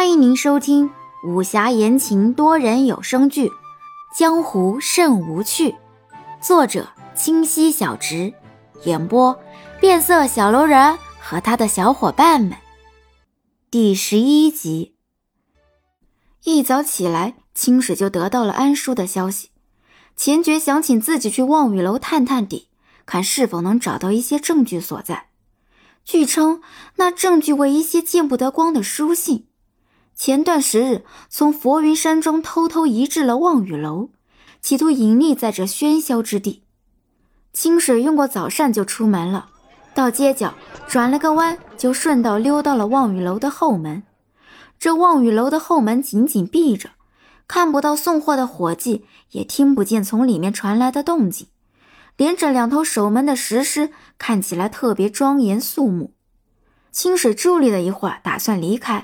欢迎您收听武侠言情多人有声剧《江湖甚无趣》，作者清溪小直，演播变色小楼人和他的小伙伴们。第十一集。一早起来，清水就得到了安叔的消息，钱觉想请自己去望雨楼探探底，看是否能找到一些证据所在。据称，那证据为一些见不得光的书信。前段时日，从佛云山中偷偷移至了望雨楼，企图隐匿在这喧嚣之地。清水用过早膳就出门了，到街角转了个弯，就顺道溜到了望雨楼的后门。这望雨楼的后门紧紧闭着，看不到送货的伙计，也听不见从里面传来的动静。连着两头守门的石狮看起来特别庄严肃穆。清水伫立了一会儿，打算离开。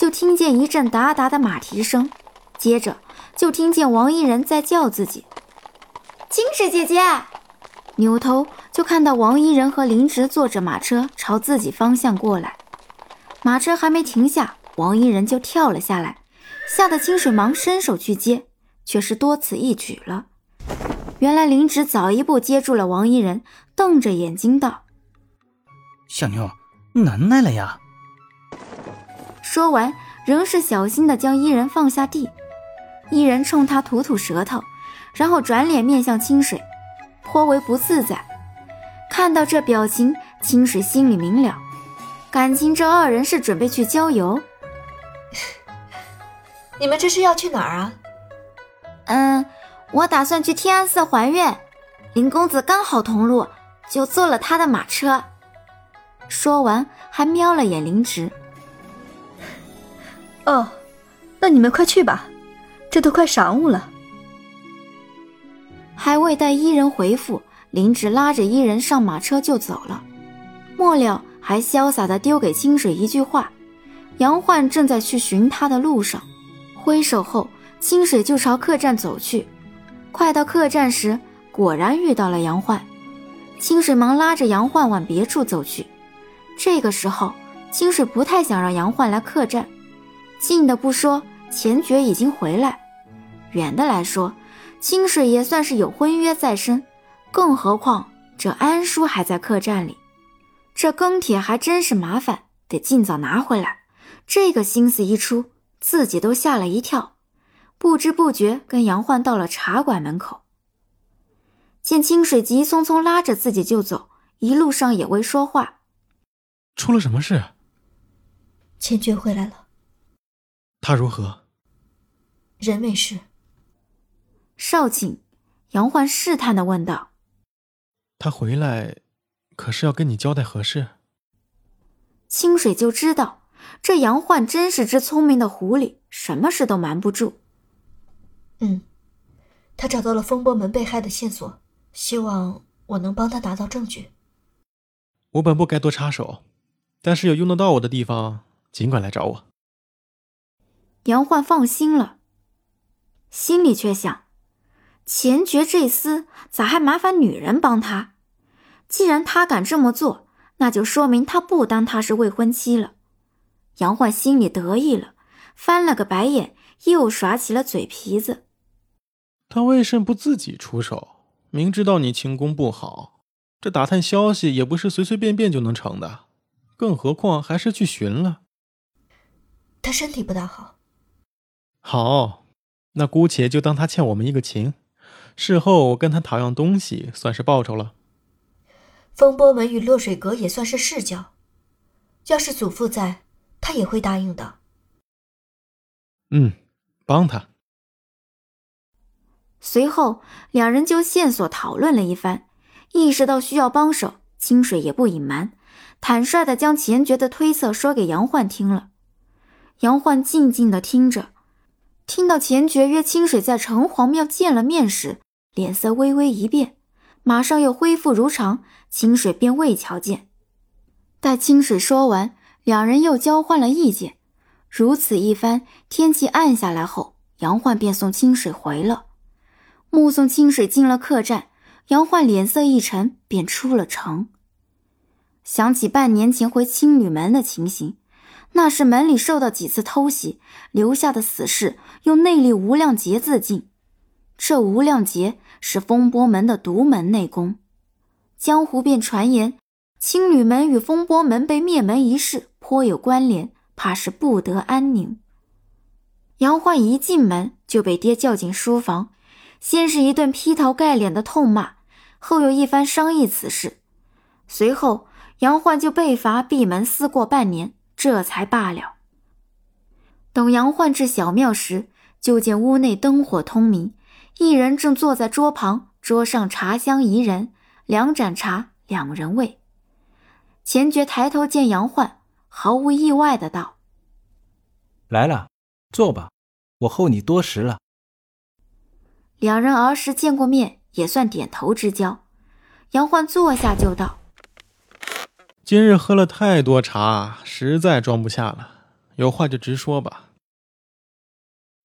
就听见一阵哒哒的马蹄声，接着就听见王一人在叫自己：“清水姐姐。”扭头就看到王一人和林植坐着马车朝自己方向过来。马车还没停下，王一人就跳了下来，吓得清水忙伸手去接，却是多此一举了。原来林植早一步接住了王一人，瞪着眼睛道：“小妞，难耐了呀。”说完，仍是小心的将伊人放下地。伊人冲他吐吐舌头，然后转脸面向清水，颇为不自在。看到这表情，清水心里明了，感情这二人是准备去郊游。你们这是要去哪儿啊？嗯，我打算去天安寺还愿。林公子刚好同路，就坐了他的马车。说完，还瞄了眼林植。哦，那你们快去吧，这都快晌午了。还未待伊人回复，林直拉着伊人上马车就走了，末了还潇洒的丢给清水一句话：“杨焕正在去寻他的路上。”挥手后，清水就朝客栈走去。快到客栈时，果然遇到了杨焕，清水忙拉着杨焕往别处走去。这个时候，清水不太想让杨焕来客栈。近的不说，钱爵已经回来；远的来说，清水也算是有婚约在身。更何况这安叔还在客栈里，这庚帖还真是麻烦，得尽早拿回来。这个心思一出，自己都吓了一跳，不知不觉跟杨焕到了茶馆门口。见清水急匆匆拉着自己就走，一路上也未说话。出了什么事？钱爵回来了。他如何？人没事。少顷，杨焕试探的问道：“他回来，可是要跟你交代何事？”清水就知道，这杨焕真是只聪明的狐狸，什么事都瞒不住。嗯，他找到了风波门被害的线索，希望我能帮他拿到证据。我本不该多插手，但是有用得到我的地方，尽管来找我。杨焕放心了，心里却想：钱爵这厮咋还麻烦女人帮他？既然他敢这么做，那就说明他不当他是未婚妻了。杨焕心里得意了，翻了个白眼，又耍起了嘴皮子。他为甚不自己出手？明知道你轻功不好，这打探消息也不是随随便便就能成的，更何况还是去寻了。他身体不大好。好，那姑且就当他欠我们一个情，事后跟他讨样东西，算是报酬了。风波门与落水阁也算是世交，要是祖父在，他也会答应的。嗯，帮他。随后，两人就线索讨论了一番，意识到需要帮手，清水也不隐瞒，坦率的将钱爵的推测说给杨焕听了。杨焕静静的听着。听到钱爵约清水在城隍庙见了面时，脸色微微一变，马上又恢复如常。清水便未瞧见。待清水说完，两人又交换了意见。如此一番，天气暗下来后，杨焕便送清水回了。目送清水进了客栈，杨焕脸色一沉，便出了城。想起半年前回青旅门的情形，那是门里受到几次偷袭留下的死士用内力无量劫自尽。这无量劫是风波门的独门内功。江湖便传言，青旅门与风波门被灭门一事颇有关联，怕是不得安宁。杨焕一进门就被爹叫进书房，先是一顿劈头盖脸的痛骂，后又一番商议此事。随后，杨焕就被罚闭门思过半年，这才罢了。等杨焕至小庙时，就见屋内灯火通明，一人正坐在桌旁，桌上茶香宜人，两盏茶，两人位。钱觉抬头见杨焕，毫无意外的道：“来了。”坐吧，我候你多时了。两人儿时见过面，也算点头之交。杨焕坐下就道：“今日喝了太多茶，实在装不下了，有话就直说吧。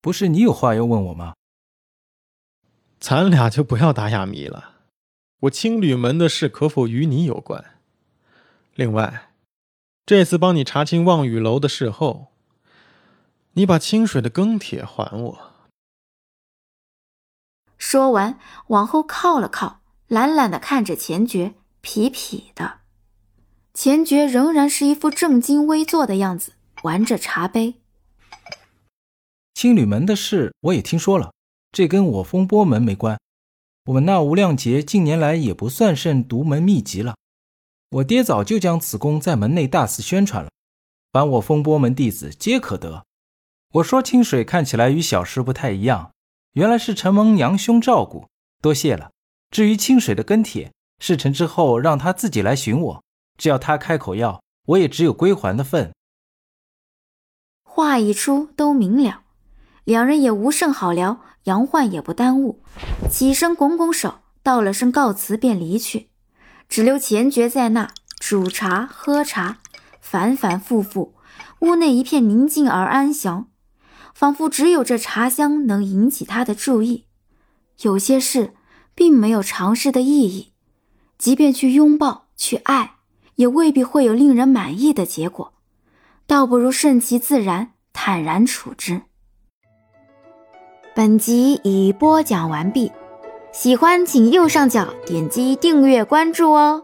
不是你有话要问我吗？咱俩就不要打哑谜了。我青旅门的事可否与你有关？另外，这次帮你查清望雨楼的事后。”你把清水的庚帖还我。说完，往后靠了靠，懒懒的看着钱爵，痞痞的。钱爵仍然是一副正襟危坐的样子，玩着茶杯。青旅门的事我也听说了，这跟我风波门没关。我们那无量劫近年来也不算甚独门秘籍了。我爹早就将此功在门内大肆宣传了，凡我风波门弟子皆可得。我说清水看起来与小时不太一样，原来是承蒙杨兄照顾，多谢了。至于清水的跟帖，事成之后让他自己来寻我，只要他开口要，我也只有归还的份。话一出，都明了，两人也无甚好聊，杨焕也不耽误，起身拱拱手，道了声告辞，便离去，只留钱爵在那煮茶喝茶，反反复复，屋内一片宁静而安详。仿佛只有这茶香能引起他的注意，有些事并没有尝试的意义，即便去拥抱、去爱，也未必会有令人满意的结果，倒不如顺其自然，坦然处之。本集已播讲完毕，喜欢请右上角点击订阅关注哦。